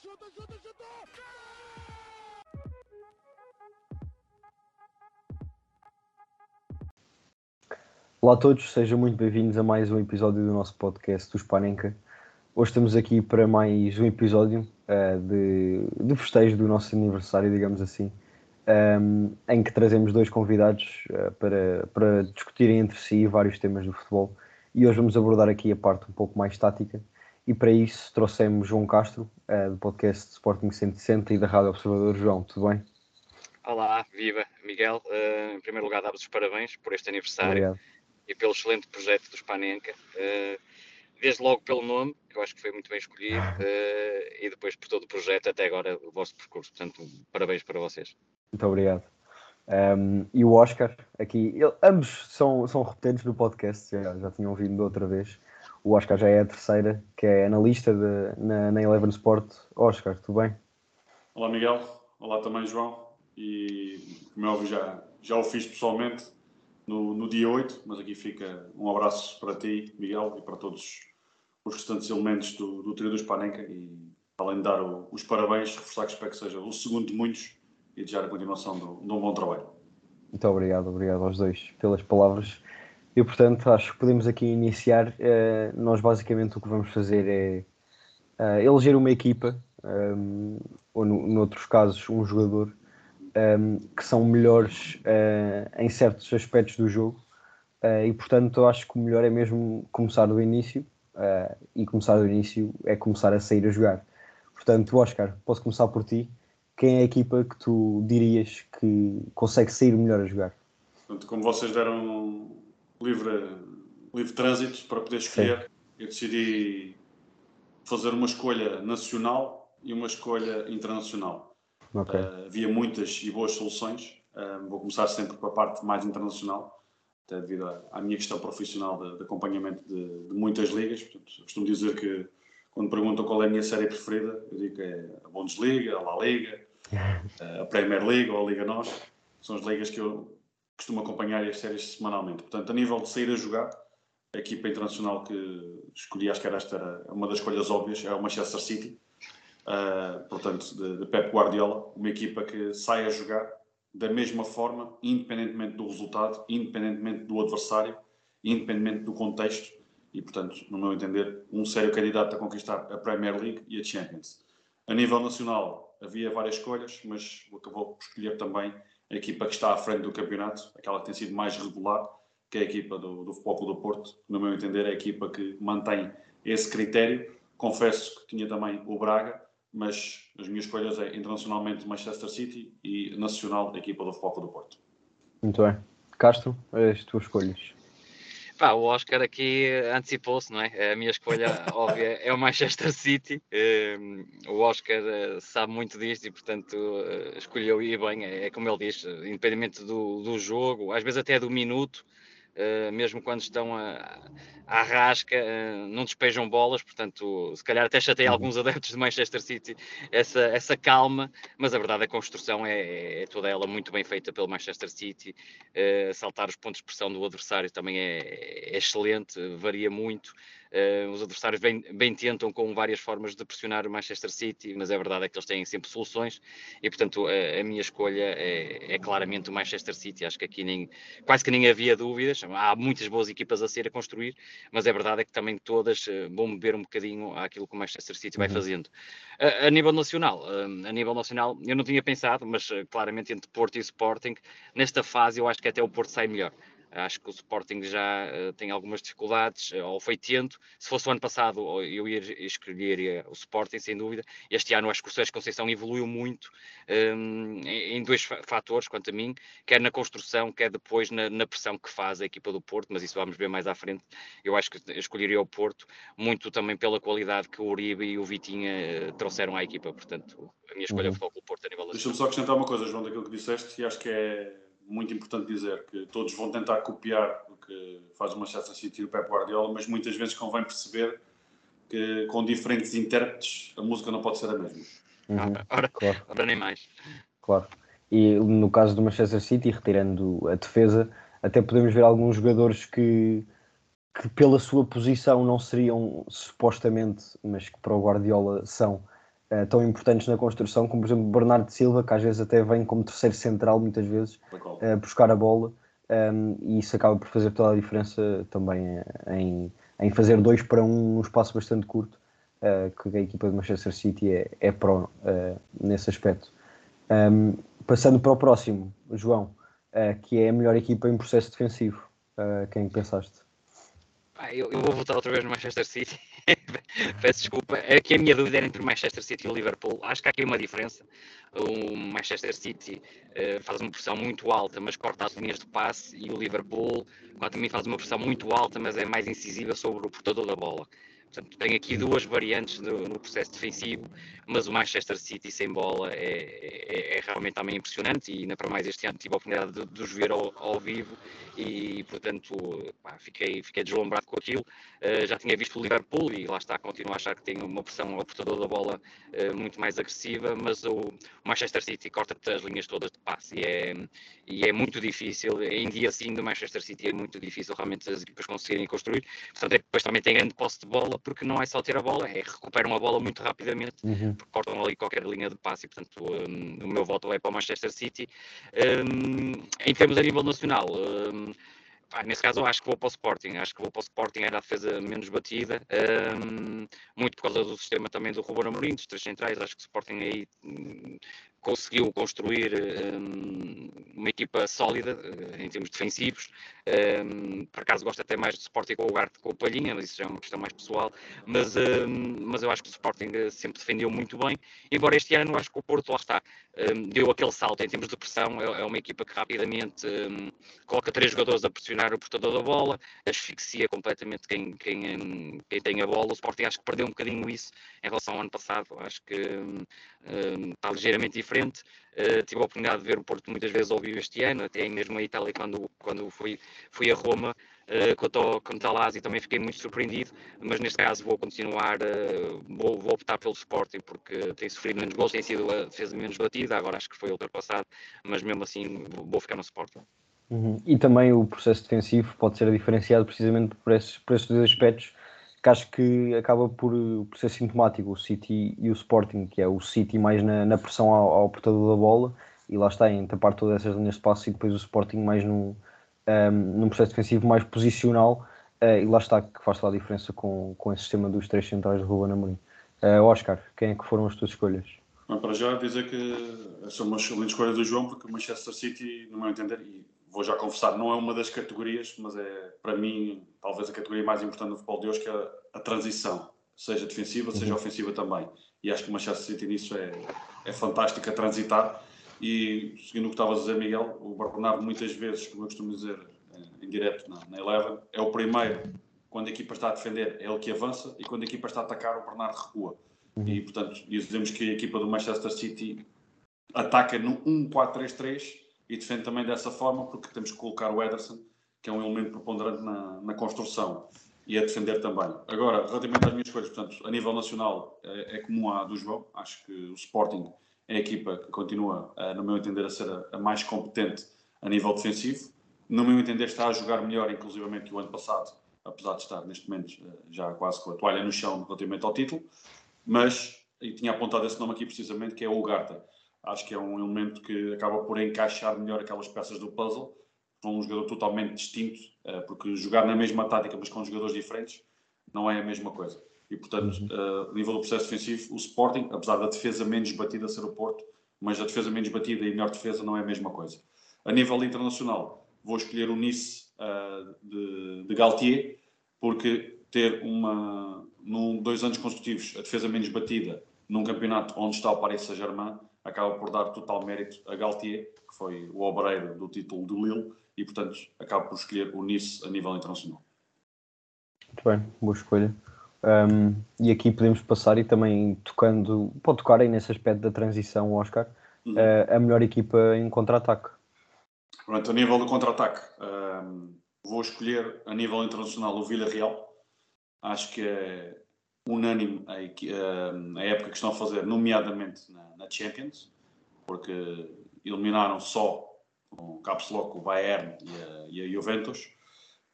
chuta, chuta, chuta! Olá a todos, sejam muito bem-vindos a mais um episódio do nosso podcast do Spanenka. Hoje estamos aqui para mais um episódio uh, de, de festejo do nosso aniversário, digamos assim, um, em que trazemos dois convidados uh, para, para discutirem entre si vários temas do futebol. E hoje vamos abordar aqui a parte um pouco mais tática. E para isso trouxemos João Castro, uh, do podcast Sporting 160 e da Rádio Observador. João, tudo bem? Olá, viva Miguel. Uh, em primeiro lugar, dá-vos os parabéns por este aniversário Obrigado. e pelo excelente projeto do Spanenka. Uh, desde logo pelo nome, que eu acho que foi muito bem escolhido, e depois por todo o projeto até agora, o vosso percurso. Portanto, parabéns para vocês. Muito obrigado. Um, e o Oscar, aqui, ele, ambos são, são repetentes no podcast, já, já tinham vindo outra vez. O Oscar já é a terceira, que é analista de, na, na Eleven Sport. Oscar, tudo bem? Olá Miguel, olá também João. E como é óbvio, já, já o fiz pessoalmente no, no dia 8, mas aqui fica um abraço para ti, Miguel, e para todos os restantes elementos do, do trio do Spanenka. E além de dar o, os parabéns, reforçar que espero que seja o segundo de muitos e desejar a continuação de um bom trabalho. Muito obrigado, obrigado aos dois pelas palavras. E portanto, acho que podemos aqui iniciar. Uh, nós basicamente o que vamos fazer é uh, eleger uma equipa, um, ou no, noutros casos, um jogador, um, que são melhores uh, em certos aspectos do jogo. e portanto, acho que o melhor é mesmo começar do início. e começar do início é começar a sair a jogar. Portanto, Oscar, posso começar por ti. Quem é a equipa que tu dirias que consegue sair melhor a jogar? Portanto, como vocês deram livre, livre trânsito para poder escolher. Sim. Eu decidi fazer uma escolha nacional e uma escolha internacional. Okay. Uh, havia muitas e boas soluções. Uh, vou começar sempre com a parte mais internacional, até devido à, à minha questão profissional de, de acompanhamento de, de, muitas ligas. Portanto, costumo dizer que quando perguntam qual é a minha série preferida, eu digo que é a Bundesliga, a La Liga, a Premier League ou a Liga NOS. São as ligas que eu costumo acompanhar as séries semanalmente. Portanto, a nível de sair a jogar, a equipa internacional que escolhi, acho que era esta era uma das escolhas óbvias, é o Manchester City. Uh, portanto, de, de Pep Guardiola, uma equipa que sai a jogar da mesma forma, independentemente do resultado, independentemente do adversário, independentemente do contexto, e, portanto, no meu entender, um sério candidato a conquistar a Premier League e a Champions. A nível nacional, havia várias escolhas, mas acabou por escolher também a equipa que está à frente do campeonato, aquela que tem sido mais regular, que é a equipa do, do Futebol Clube do Porto. No meu entender, é a equipa que mantém esse critério. Confesso que tinha também o Braga, mas as minhas escolhas é internacionalmente Manchester City e nacional a equipa do Futebol Clube do Porto. Muito bem. Castro, as tuas escolhas. Pá, o Oscar aqui antecipou-se, não é? A minha escolha óbvia é o Manchester City. Um, o Oscar uh, sabe muito disto e, portanto, uh, escolheu e bem. É, é, como ele diz, independente do, do jogo, às vezes até do minuto, mesmo quando estão a, à rasca, uh, não despejam bolas, portanto, se calhar até chatei uhum. alguns adeptos de Manchester City essa, essa calma, mas a verdade é a construção é, é toda ela muito bem feita pelo Manchester City. Uh, saltar os pontos de pressão do adversário também é, é excelente, varia muito. Uh, os adversários bem, bem, tentam com várias formas de pressionar o Manchester City, mas a verdade é que eles têm sempre soluções e, portanto, a, a minha escolha é, é, claramente o Manchester City. Acho que aqui nem, quase que nem havia dúvidas. Há muitas boas equipas a ser a construir, mas a verdade é que também todas uh, vão beber um bocadinho àquilo que o Manchester City vai uhum. fazendo. Uh, a nível nacional, a nível nacional, eu não tinha pensado, mas claramente entre Porto e Sporting, nesta fase eu acho que até o Porto sai melhor. Acho que o Sporting já uh, tem algumas dificuldades, uh, ou foi tento. Se fosse o ano passado, eu ia escolher o Sporting, sem dúvida. Este ano acho que o Sérgio Conceição evoluiu muito um, em, dois fatores, quanto a mim, quer na construção, quer depois na, na, pressão que faz a equipa do Porto, mas isso vamos ver mais à frente. Eu acho que escolheria o Porto, muito também pela qualidade que o Uribe e o Vitinha uh, trouxeram à equipa. Portanto, a minha escolha uhum. foi o Porto a nível Deixa-me só acrescentar uma coisa, João, daquilo que disseste, e acho que é muito importante dizer que todos vão tentar copiar o que faz o Manchester City e o Pep Guardiola, mas muitas vezes convém perceber que com diferentes intérpretes a música não pode ser a mesma. Uhum. Ah, ora, claro. ora nem mais. Claro. E no caso do Manchester City, retirando a defesa, até podemos ver alguns jogadores que, que pela sua posição não seriam supostamente, mas que para o Guardiola são uh, tão importantes na construção, como por exemplo Bernardo Silva, que às vezes até vem como terceiro central, muitas vezes, uh, buscar a bola, um, e isso acaba por fazer toda a diferença também em, em fazer dois para um num espaço bastante curto, uh, que a equipa de Manchester City é, é pró nesse aspecto. Um, passando para o próximo, João, que é a melhor equipa em processo defensivo. quem pensaste? Ah, eu, eu, vou voltar outra vez no Manchester City. Peço desculpa. É que a minha dúvida era entre o Manchester City e o Liverpool. Acho que há aqui uma diferença. O Manchester City uh, faz uma pressão muito alta, mas corta as linhas de passe, e o Liverpool, também faz uma pressão muito alta, mas é mais incisiva sobre o portador da bola. Portanto, tem aqui duas variantes no, no, processo defensivo, mas o Manchester City sem bola é, é, é realmente também impressionante e ainda para mais este ano tive a oportunidade de, de os ver ao, ao vivo e, portanto, pá, fiquei, fiquei deslumbrado com aquilo. Uh, já tinha visto o Liverpool e lá está, continuo a achar que tem uma pressão ao portador da bola uh, muito mais agressiva, mas o, o Manchester City corta-te as linhas todas de passe e é, e é muito difícil. Em dia assim do Manchester City é muito difícil realmente as equipas conseguirem construir. Portanto, é, depois também tem grande posse de bola, porque não é só ter a bola, é recuperam a bola muito rapidamente, uhum. porque cortam ali qualquer linha de passe e, portanto, um, o meu voto é para o Manchester City. Um, em termos a nível nacional, um, nesse caso, eu acho que vou para o Sporting. Acho que vou para o Sporting, era a defesa menos batida, um, muito por causa do sistema também do Ruben Amorim, dos três centrais. Acho que o Sporting aí um, conseguiu construir um, uma equipa sólida uh, em termos defensivos. Um, por acaso gosto até mais do Sporting com o Garte com o Palhinha, mas isso já é uma questão mais pessoal. Mas, um, mas eu acho que o Sporting eh, sempre defendeu muito bem. Embora este ano, acho que o Porto, lá está, deu aquele salto em termos de pressão. É, é uma equipa que rapidamente coloca três jogadores a pressionar o portador da bola, asfixia completamente quem, quem, quem tem a bola. O Sporting acho que perdeu um bocadinho isso em relação ao ano passado. Acho que está ligeiramente diferente. Uh, tive a oportunidade de ver o Porto muitas vezes ao vivo este ano, até mesmo em Itália, quando, quando fui, fui a Roma, uh, quanto, quanto ao Lazio, também fiquei muito surpreendido, mas neste caso vou continuar, uh, vou, vou optar pelo Sporting, porque tem sofrido menos gols, tem sido a defesa menos batida, agora acho que foi ultrapassado, mas mesmo assim vou ficar no Sporting. Uhum. E também o processo defensivo pode ser diferenciado precisamente por esses, por esses dois aspectos que acho que acaba por, por ser sintomático, o City e o Sporting, que é o City mais na, na pressão ao, ao, portador da bola, e lá está, em tapar todas essas linhas de passo, e depois o Sporting mais num, um, num processo defensivo mais posicional, uh, e lá está, que faz toda a diferença com, com esse sistema dos três centrais de Ruben Amorim. Uh, Oscar, quem é que foram as tuas escolhas? Bom, para já dizer que são uma excelente escolha do João, porque o Manchester City, no meu entender, e vou já confessar, não é uma das categorias, mas é para mim talvez a categoria mais importante do futebol de hoje, que é a transição, seja defensiva, seja uhum. ofensiva também. E acho que o Manchester City nisso é, é fantástico a transitar. E seguindo o que estavas a dizer, Miguel, o Bernardo muitas vezes, como eu costumo dizer eh, em direto na, na Eleven, é o primeiro, quando a equipa está a defender, é ele que avança, e quando a equipa está a atacar, o Bernardo recua. Uhum. E portanto, dizemos que a equipa do Manchester City ataca no 1-4-3-3 e defende também dessa forma, porque temos que colocar o Ederson, que é um elemento preponderante na, na construção, e a defender também. Agora, relativamente às minhas escolhas, portanto, a nível nacional é, é comum à do João, acho que o Sporting é a equipa que continua, no meu entender, a ser a, a, mais competente a nível defensivo. No meu entender, está a jogar melhor, inclusivamente, que o ano passado, apesar de estar neste momento eh, já quase com a toalha no chão relativamente ao título. Mas, e tinha apontado esse nome aqui precisamente, que é o Ugarte acho que é um elemento que acaba por encaixar melhor aquelas peças do puzzle para um jogador totalmente distinto, eh, porque jogar na mesma tática, mas com jogadores diferentes, não é a mesma coisa. E, portanto, uhum. a nível do processo defensivo, o Sporting, apesar da defesa menos batida ser o Porto, mas a defesa menos batida e melhor defesa não é a mesma coisa. A nível internacional, vou escolher o Nice uh, de, de Galtier, porque ter uma, num, dois anos consecutivos a defesa menos batida num campeonato onde está o Paris Saint-Germain acaba por dar total mérito a Galtier, que foi o obreiro do título do Lille, e portanto acaba por escolher o Nice a nível internacional. Muito bem, boa escolha. Um, e aqui podemos passar e também tocando, pode tocar aí nesse aspecto da transição, Oscar, uhum. uh, a melhor equipa em contra-ataque. Pronto, a nível do contra-ataque, um, vou escolher a nível internacional o Villarreal. Acho que é unânime a, a, época que estão a fazer, nomeadamente na, na Champions, porque eliminaram só o Caps Lock o Bayern e a, e a, Juventus.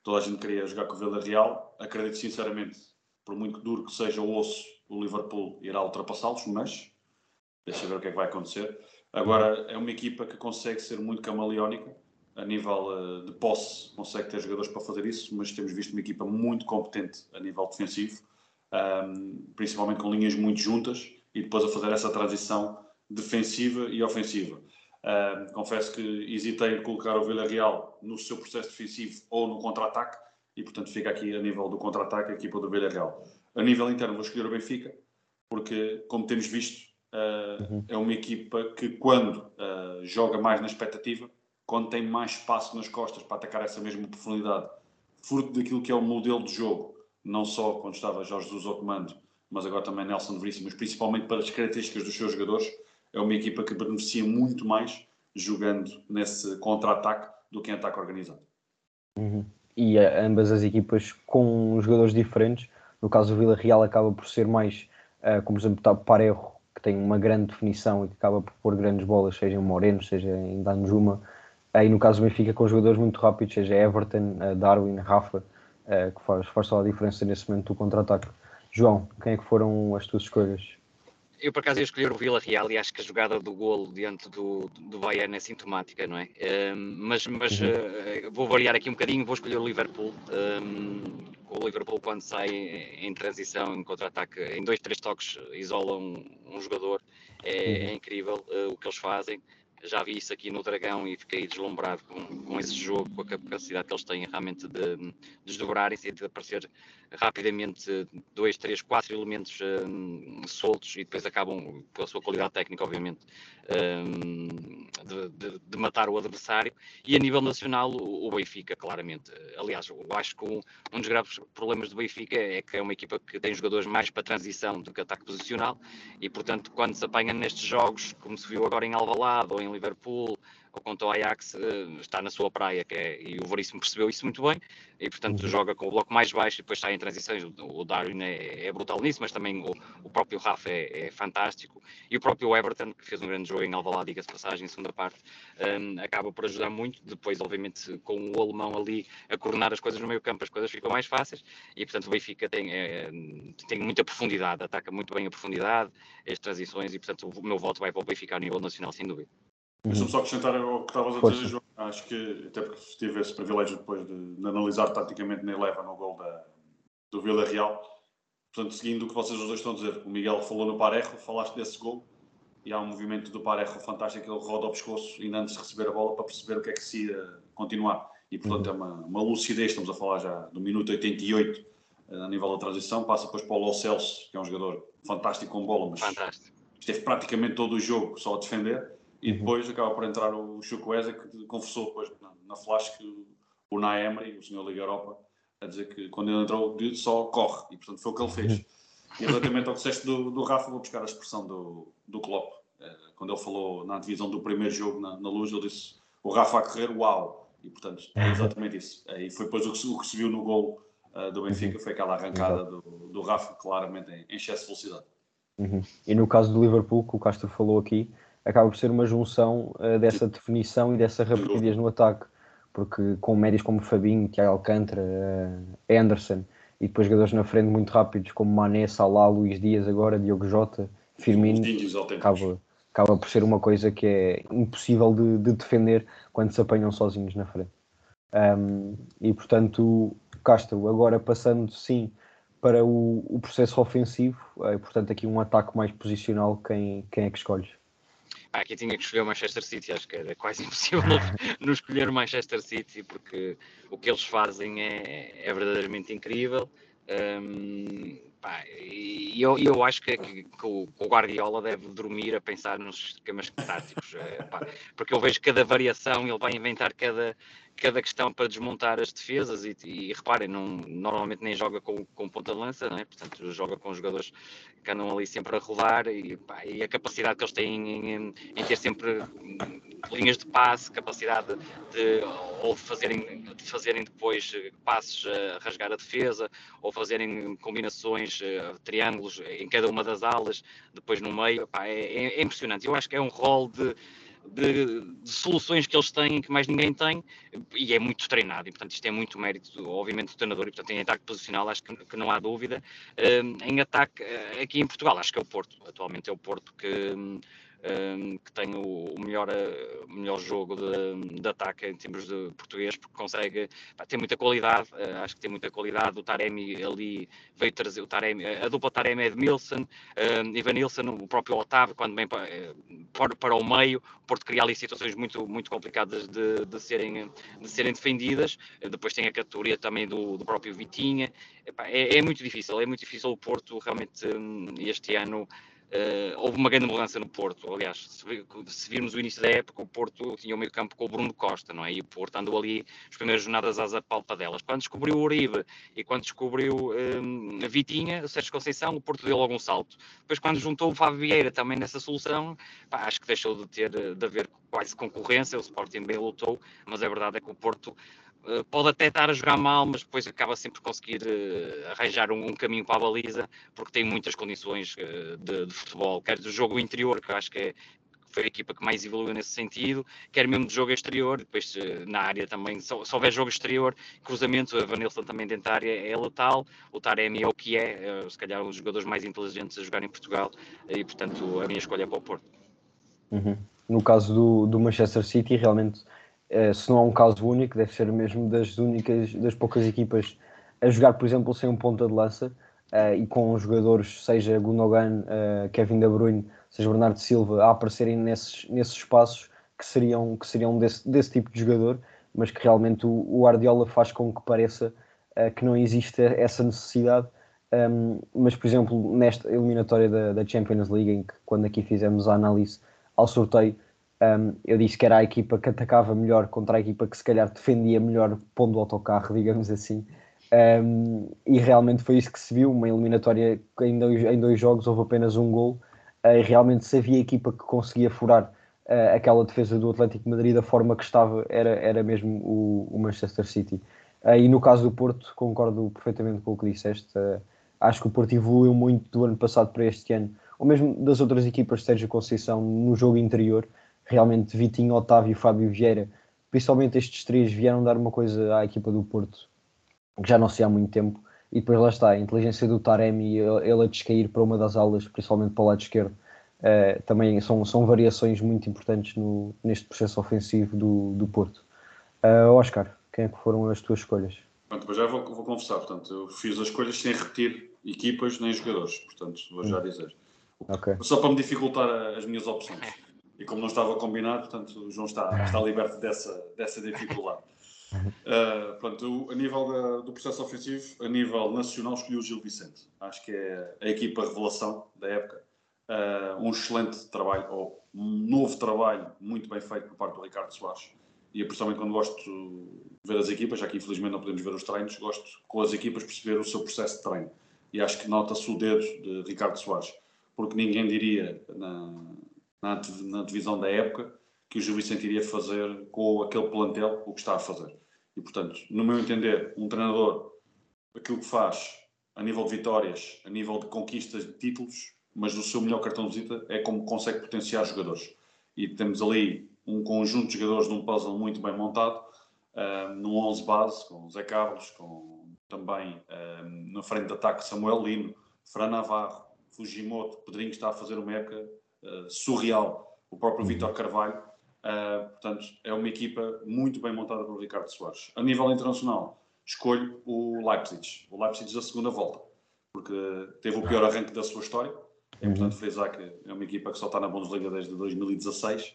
Toda a gente queria jogar com o Villarreal. Acredito sinceramente, por muito duro que seja o osso, o Liverpool irá ultrapassá-los, mas deixa ver o que é que vai acontecer. Agora, é uma equipa que consegue ser muito camaleónica, a nível uh, de posse, consegue ter jogadores para fazer isso, mas temos visto uma equipa muito competente a nível defensivo, um, principalmente com linhas muito juntas e depois a fazer essa transição defensiva e ofensiva. Um, confesso que hesitei em colocar o Villarreal no seu processo defensivo ou no contra-ataque e, portanto, fica aqui a nível do contra-ataque a equipa do Villarreal. A nível interno, vou escolher o Benfica, porque, como temos visto, uh, uhum. é uma equipa que, quando uh, joga mais na expectativa, quando tem mais espaço nas costas para atacar essa mesma profundidade, fruto daquilo que é o modelo de jogo, não só quando estava Jorge Jesus ao comando, mas agora também Nelson Veríssimo, mas principalmente para as características dos seus jogadores, é uma equipa que beneficia muito mais jogando nesse contra-ataque do que em ataque organizado. Uhum. E uh, ambas as equipas com jogadores diferentes, no caso o Vila Real acaba por ser mais, uh, como exemplo, o Parejo, que tem uma grande definição e que acaba por pôr grandes bolas, seja em Moreno, seja em Danjuma, Aí no caso do Benfica com jogadores muito rápidos, seja Everton, eh, Darwin, Rafa, eh, que faz, faz só a diferença nesse momento do contra-ataque. João, quem é que foram as tuas escolhas? Eu, por acaso, ia escolher o Vila Real e acho que a jogada do golo diante do, do Bayern é sintomática, não é? Um, mas mas uhum. uh, vou variar aqui um bocadinho, vou escolher o Liverpool. Um, o Liverpool, quando sai em transição, em contra-ataque, em dois, três toques, isola um, um jogador. É, uhum. é incrível uh, o que eles fazem já vi isso aqui no Dragão e fiquei deslumbrado com, com esse jogo, com a capacidade que eles têm realmente de, desdobrarem-se e de aparecer rapidamente dois, três, quatro elementos um, soltos e depois acabam, pela sua qualidade técnica, obviamente, um, de, de, de, matar o adversário. E a nível nacional, o, o, Benfica, claramente. Aliás, eu acho que um, um dos graves problemas do Benfica é que é uma equipa que tem jogadores mais para transição do que ataque posicional e, portanto, quando se apanha nestes jogos, como se viu agora em Alvalade ou em Liverpool, contra o Ajax, eh, está na sua praia, que é, e o Veríssimo percebeu isso muito bem, e portanto uhum. joga com o bloco mais baixo e depois sai em transições. O, o Darwin é, é, brutal nisso, mas também o, o próprio Rafa é, é, fantástico, e o próprio Everton, que fez um grande jogo em Alvalade, diga-se passagem, em segunda parte, um, acaba por ajudar muito. Depois, obviamente, com o alemão ali a coordenar as coisas no meio campo, as coisas ficam mais fáceis, e portanto o Benfica tem, é, tem muita profundidade, ataca muito bem a profundidade, as transições, e portanto o meu voto vai para o Benfica a nível nacional, sem dúvida. Deixa-me só acrescentar o que estavas a dizer, João. Acho que, até porque tive esse privilégio depois de, de analisar taticamente na Eleva no gol da, do Vila Real. Portanto, seguindo o que vocês os dois estão a dizer, o Miguel falou no Parejo, falaste desse gol, e há um movimento do Parejo fantástico, ele roda ao pescoço ainda antes de receber a bola para perceber o que é que se ia continuar. E, portanto, uhum. é uma, uma lucidez, estamos a falar já do minuto 88 eh, a nível da transição, passa depois para o Lo Celso, que é um jogador fantástico com bola, mas fantástico. esteve praticamente todo o jogo só a defender e uhum. depois acaba por entrar o Chukwueze, que confessou depois na, flash que o Naemri, o senhor Liga Europa, a dizer que quando ele entrou só corre, e portanto foi o que ele fez. Uhum. E relativamente ao que disseste do, do Rafa, vou buscar a expressão do, do Klopp. Eh, quando ele falou na divisão do primeiro jogo na, na luz, ele disse o Rafa a correr, uau! E portanto é exatamente isso. E foi depois o que, o que se viu no gol uh, do Benfica, uhum. foi aquela arrancada do, do Rafa, claramente em, em excesso de velocidade. Uhum. E no caso do Liverpool, que o Castro falou aqui, acaba por ser uma junção uh, dessa definição e dessa rapidez no ataque, porque com médios como Fabinho, Tiago Alcântara, uh, Anderson e depois jogadores na frente muito rápidos como Mané, Salah, Luís Dias agora, Diogo Jota, Firmino, acaba, acaba por ser uma coisa que é impossível de, de defender quando se apanham sozinhos na frente. Um, e portanto, Castro, agora passando sim para o, o processo ofensivo, é, portanto aqui um ataque mais posicional, quem, quem é que escolhes? Ah, aqui tinha que escolher o Manchester City, acho que era quase impossível não escolher o Manchester City, porque o que eles fazem é, é verdadeiramente incrível. Um, e eu, eu acho que, que, que, o, Guardiola deve dormir a pensar nos esquemas táticos, é, pá, porque eu vejo cada variação, ele vai inventar cada, cada questão para desmontar as defesas e, e reparem, não, normalmente nem joga com, com ponta de lança, não é? portanto joga com jogadores que andam ali sempre a rodar e, pá, e a capacidade que eles têm em, em, ter sempre linhas de passe, capacidade de ou fazerem, de fazerem depois passes a rasgar a defesa ou fazerem combinações, uh, triângulos em cada uma das alas, depois no meio, pá, é, é, impressionante. Eu acho que é um rol de de, de, soluções que eles têm que mais ninguém tem e é muito treinado. E, portanto, isto é muito mérito, obviamente, do treinador. E, portanto, em ataque posicional, acho que, que não há dúvida. em ataque, aqui em Portugal, acho que é o Porto. Atualmente é o Porto que um, que tem o, melhor, uh, melhor jogo de, de, ataque em termos de português, porque consegue, pá, tem muita qualidade, uh, acho que tem muita qualidade. O Taremi ali veio trazer o Taremi, a dupla Taremi Edmilson, uh, Ivan Nilsson, o próprio Otávio, quando vem para, eh, para, para, o meio, o Porto cria ali situações muito, muito complicadas de, de, serem, de serem defendidas. depois tem a categoria também do, do próprio Vitinha. é, é, muito difícil, é muito difícil o Porto realmente um, este ano. Uh, houve uma grande mudança no Porto. Aliás, se, se, virmos o início da época, o Porto tinha o meio campo com o Bruno Costa, não é? E o Porto andou ali as primeiras jornadas às delas. Quando descobriu o Uribe e quando descobriu um, a Vitinha, o Sérgio Conceição, o Porto deu logo um salto. Depois, quando juntou o Fábio Vieira também nessa solução, pá, acho que deixou de ter de haver quase concorrência. O Sporting bem lutou, mas a verdade é que o Porto eh, pode até estar a jogar mal, mas depois acaba sempre por conseguir uh, arranjar um, um, caminho para a baliza, porque tem muitas condições uh, de, de, futebol, quer do jogo interior, que eu acho que é, foi a equipa que mais evoluiu nesse sentido, quer mesmo de jogo exterior, depois na área também, se, houver jogo exterior, cruzamento, a Vanilson também dentro da área é letal, o Taremi é o que é, se calhar um dos jogadores mais inteligentes a jogar em Portugal, e portanto a minha escolha é para o Porto. Uhum. No caso do, do Manchester City, realmente eh, se não há um caso único, deve ser mesmo das únicas, das poucas equipas a jogar, por exemplo, sem um ponta de lança uh, e com jogadores, seja Gundogan, uh, Kevin De Bruyne, seja Bernardo Silva, a aparecerem nesses, nesses espaços que seriam, que seriam desse, desse tipo de jogador, mas que realmente o, o Ardiola faz com que pareça que não existe essa necessidade. Um, mas, por exemplo, nesta eliminatória da, da Champions League, em que quando aqui fizemos a análise ao sorteio, um, eu disse que era a equipa que atacava melhor contra a equipa que se calhar defendia melhor pondo o autocarro, digamos assim. Um, e realmente foi isso que se viu, uma eliminatória em dois, em dois jogos houve apenas um gol uh, e realmente se havia equipa que conseguia furar uh, aquela defesa do Atlético Madrid da forma que estava, era, era mesmo o, o Manchester City. Uh, e no caso do Porto, concordo perfeitamente com o que disseste, acho que o Porto evoluiu muito do ano passado para este ano, ou mesmo das outras equipas de Sérgio Conceição no jogo interior, realmente Vitinho, Otávio e Fábio Vieira, principalmente estes três, vieram dar uma coisa à equipa do Porto que já não se há muito tempo. E depois lá está, a inteligência do Taremi, ele a descair para uma das aulas, principalmente para o lado esquerdo, uh, também são, são variações muito importantes no, neste processo ofensivo do, do Porto. Uh, Oscar, quem é que foram as tuas escolhas? Pronto, já vou, vou confessar, portanto, eu fiz as escolhas sem repetir equipas nem jogadores, portanto, vou já hum. dizer. Okay. Só para me dificultar as minhas opções. E como não estava combinado, portanto, o João está, está liberto dessa, dessa dificuldade. Uh, pronto, a nível da, do processo ofensivo, a nível nacional, escolhi o Gil Vicente. Acho que é a equipa revelação da época. Uh, um excelente trabalho, ou um novo trabalho muito bem feito por parte do Ricardo Soares. E eu, pessoalmente, quando gosto de ver as equipas, já que infelizmente não podemos ver os treinos, gosto com as equipas perceber o seu processo de treino. E acho que nota-se o dedo de Ricardo Soares, porque ninguém diria na, na, na divisão da época que o Gil Vicente iria fazer com aquele plantel o que está a fazer. E, portanto, no meu entender, um treinador, aquilo que faz a nível de vitórias, a nível de conquistas de títulos, mas o seu melhor cartão de visita é como consegue potenciar jogadores. E temos ali um conjunto de jogadores num puzzle muito bem montado, uh, num 11 base, com Zé Carlos, com também uh, na frente de ataque Samuel Lino, Fran Navarro, Fujimoto, Pedrinho que está a fazer uma época uh, surreal, o próprio Vitor Carvalho. Uh, portanto, é uma equipa muito bem montada pelo Ricardo Soares. A nível internacional, escolho o Leipzig, o Leipzig da segunda volta, porque teve o pior arranque da sua história. É importante frisar que é uma equipa que só está na Bundesliga desde 2016,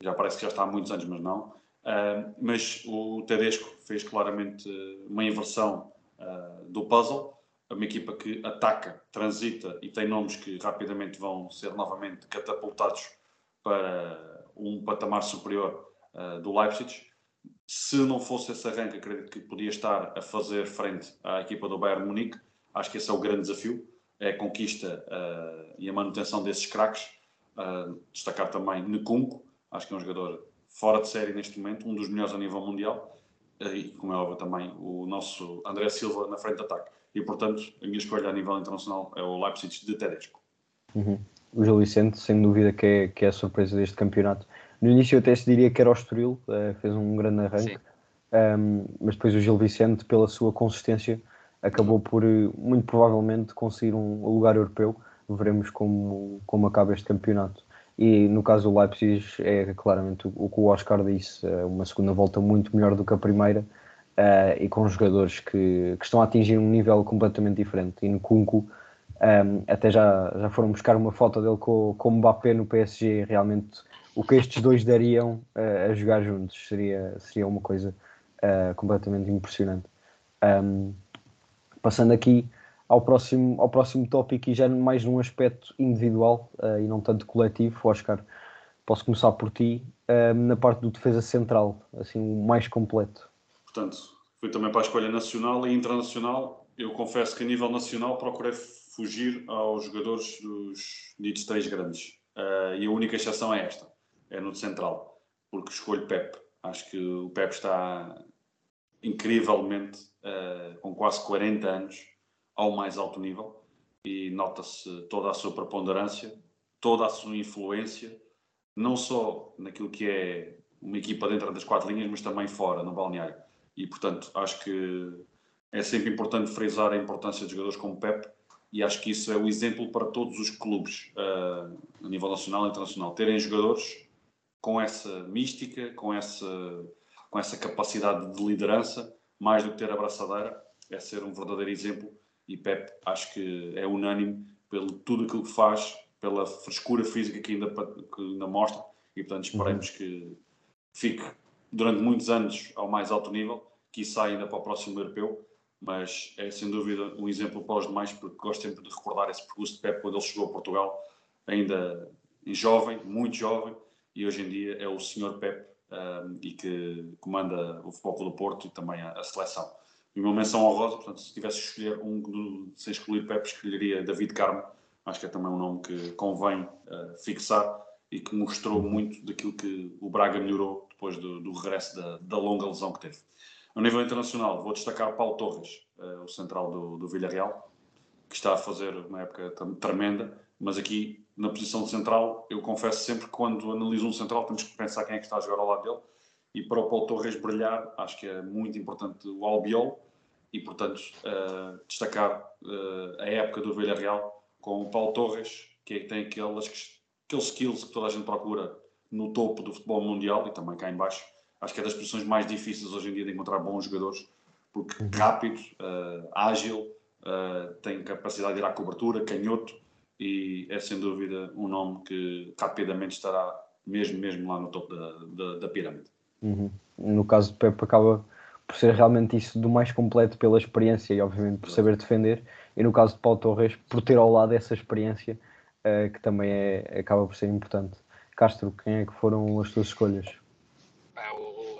já parece que já está há muitos anos, mas não. Uh, mas o Tedesco fez claramente uma inversão uh, do puzzle uma equipa que ataca, transita e tem nomes que rapidamente vão ser novamente catapultados para um patamar superior uh, do Leipzig. Se não fosse esse arranque, acredito que podia estar a fazer frente à equipa do Bayern Munique. Acho que esse é o grande desafio, é a conquista uh, e a manutenção desses craques. Uh, destacar também Nkunku, acho que é um jogador fora de série neste momento, um dos melhores a nível mundial. E, como é óbvio, também o nosso André Silva na frente de ataque e, portanto, a minha escolha a nível internacional é o Leipzig de Tedesco. Uhum. O Gil Vicente, sem dúvida, que é, que é a surpresa deste campeonato. no início eu até se diria que era o Estoril, uh, fez um grande arranque, um, mas depois o Gil Vicente, pela sua consistência, acabou por, muito provavelmente, conseguir um lugar europeu. Veremos como, como acaba este campeonato. E no caso do Leipzig, é claramente o, que o Oscar disse: uma segunda volta muito melhor do que a primeira uh, e com jogadores que, que, estão a atingir um nível completamente diferente. E no Kunku, um, até já, já foram buscar uma foto dele com, com o Mbappé no PSG. Realmente, o que estes dois dariam uh, a jogar juntos seria, seria uma coisa uh, completamente impressionante. Um, passando aqui ao próximo, ao próximo tópico e já mais num aspecto individual uh, e não tanto coletivo, Oscar, posso começar por ti, uh, na parte do defesa central, assim, o mais completo. Portanto, fui também para a escolha nacional e internacional. Eu confesso que a nível nacional procurei fugir aos jogadores dos ditos três grandes. Uh, e a única exceção é esta, é no central, porque escolho Pep. Acho que o Pep está incrivelmente, uh, com quase 40 anos, ao mais alto nível e nota-se toda a sua preponderância, toda a sua influência, não só naquilo que é uma equipa dentro das quatro linhas, mas também fora, no balneário. E, portanto, acho que é sempre importante frisar a importância de jogadores como Pep e acho que isso é o exemplo para todos os clubes uh, a nível nacional e internacional. Terem jogadores com essa mística, com essa, com essa capacidade de liderança, mais do que ter a braçadeira, é ser um verdadeiro exemplo e Pep acho que é unânime pelo tudo aquilo que faz, pela frescura física que ainda, que ainda mostra e portanto esperemos uhum. que fique durante muitos anos ao mais alto nível, que isso ainda para o próximo europeu, mas é sem dúvida um exemplo para os demais porque gosto sempre de recordar esse percurso de Pep quando ele chegou a Portugal, ainda jovem, muito jovem, e hoje em dia é o senhor Pep um, e que comanda o Futebol do Porto e também a, a seleção. E uma menção honrosa, portanto, se tivesse de escolher um sem excluir Pepe, escolheria David Carmo. Acho que é também um nome que convém uh, fixar e que mostrou muito daquilo que o Braga melhorou depois do, do regresso da, da, longa lesão que teve. A nível internacional, vou destacar Paulo Torres, uh, o central do, do Villarreal, que está a fazer uma época tremenda, mas aqui na posição de central, eu confesso sempre que quando analiso um central temos que pensar quem é que está a jogar ao lado dele e para o Paulo Torres brilhar, acho que é muito importante o Albiol e, portanto, uh, destacar uh, a época do Villarreal com o Paulo Torres, que tem aqueles, aqueles skills que toda a gente procura no topo do futebol mundial e também cá em baixo. Acho que é das posições mais difíceis hoje em dia de encontrar bons jogadores, porque uhum. rápido, uh, ágil, tem capacidade de ir à cobertura, canhoto, e é sem dúvida um nome que rapidamente estará mesmo, mesmo lá no topo da, da, da pirâmide. Uhum. No caso de Pepe acaba por ser realmente isso do mais completo pela experiência e obviamente por saber defender e no caso de Paulo Torres por ter ao lado essa experiência uh, que também é, acaba por ser importante. Castro, quem é que foram as tuas escolhas?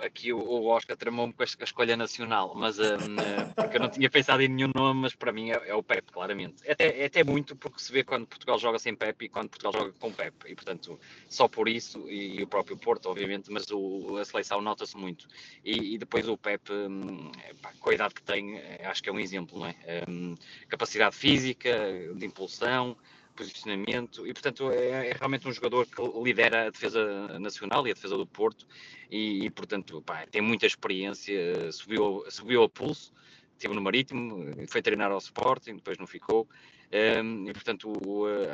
aqui o, Oscar tramou-me com a, escolha nacional, mas um, porque eu não tinha pensado em nenhum nome, mas para mim é, é o Pep, claramente. É até, é até muito porque se vê quando Portugal joga sem Pep e quando Portugal joga com Pep, e portanto, só por isso, e, o próprio Porto, obviamente, mas o, a seleção nota-se muito. E, e, depois o Pep, um, pá, com a idade que tem, acho que é um exemplo, não é? Um, capacidade física, de impulsão posicionamento e, portanto, é, é, realmente um jogador que lidera a defesa nacional e a defesa do Porto e, e portanto, pá, tem muita experiência, subiu, subiu a pulso, esteve no Marítimo, foi treinar ao Sporting, depois não ficou. Um, e portanto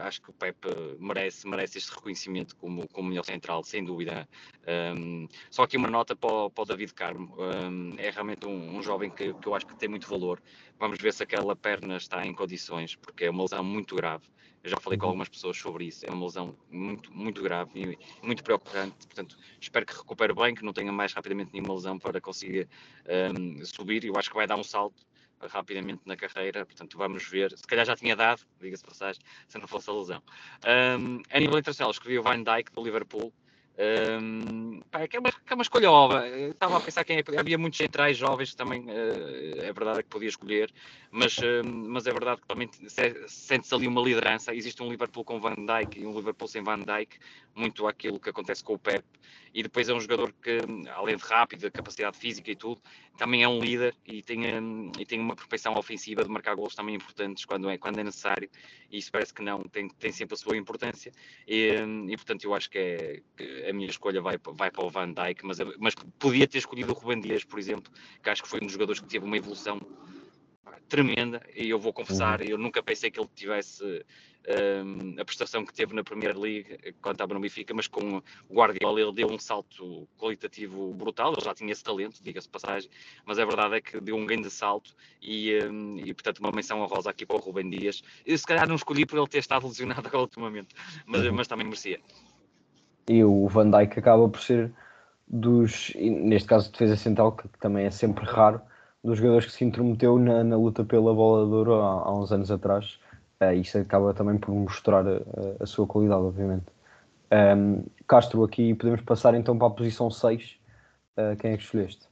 acho que o Pep merece, merece este reconhecimento como, como melhor central, sem dúvida. Um, só aqui uma nota para o, para o David Carmo, um, é realmente um, um jovem que, que, eu acho que tem muito valor. Vamos ver se aquela perna está em condições, porque é uma lesão muito grave. Eu já falei com uhum. algumas pessoas sobre isso. É uma lesão muito, muito grave e muito preocupante. Portanto, espero que recupere bem, que não tenha mais rapidamente nenhuma lesão para conseguir um, subir. Eu acho que vai dar um salto rapidamente na carreira, portanto vamos ver, se calhar já tinha dado, diga-se passagem, se não fosse a lesão. Um, a nível internacional, escrevi o Van Dijk do Liverpool, um, pá, que, é uma, que é uma escolha óbvia. Estava a pensar quem é. Havia muitos centrais jovens também, uh, é verdade que podia escolher, mas, uh, mas é verdade que também sente-se ali uma liderança. Existe um Liverpool com Van Dijk e um Liverpool sem Van Dijk, muito aquilo que acontece com o Pep. E depois é um jogador que, além de rápido, de capacidade física e tudo, também é um líder e tem, e tem uma propensão ofensiva de marcar gols também importantes quando é, quando é necessário, e isso parece que não, tem, tem sempre a sua importância, e, e portanto eu acho que, é, que a minha escolha vai, vai para o Van Dijk, mas, mas podia ter escolhido o Ruben Dias, por exemplo, que acho que foi um dos jogadores que teve uma evolução tremenda e eu vou confessar, uhum. eu nunca pensei que ele tivesse um, a prestação que teve na Premier League quando estava no Benfica, mas com o Guardiola ele deu um salto qualitativo brutal, ele já tinha esse talento, diga-se passagem, mas a verdade é que deu um grande salto e, um, e portanto uma menção honrosa aqui para o Rubem Dias. Eu se calhar não escolhi por ele ter estado lesionado agora ultimamente, mas, uhum. mas também merecia. E o Van Dijk acaba por ser dos, neste caso defesa central, que também é sempre raro, dos jogadores que se intrometeu na, na luta pela bola de ouro há, há uns anos atrás. Uh, isso acaba também por mostrar a, a sua qualidade, obviamente. Um, Castro, aqui podemos passar então para a posição 6. Uh, quem é que escolheste?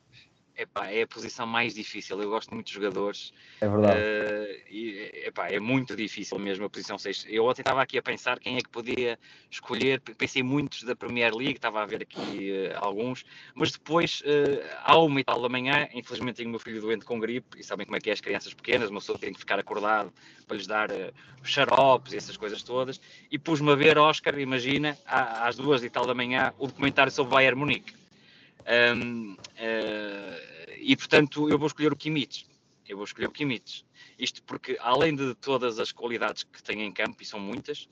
Epá, é a posição mais difícil. Eu gosto muito de jogadores. É verdade. Uh, e, epá, é muito difícil mesmo a posição 6. Eu ontem estava aqui a pensar quem é que podia escolher. Pensei muitos da Premier League, estava a ver aqui uh, alguns, mas depois, uh, à uma e tal da manhã, infelizmente tenho o meu filho doente com gripe, e sabem como é que é as crianças pequenas, uma pessoa tem que ficar acordado para lhes dar uh, xaropes e essas coisas todas, e pus-me a ver Oscar, imagina, às duas e tal da manhã, o documentário sobre Bayern Munique. Um, uh, e portanto eu vou escolher o Kimmich. Eu vou escolher o Kimmich. Isto porque, além de todas as qualidades que tem em campo, e são muitas,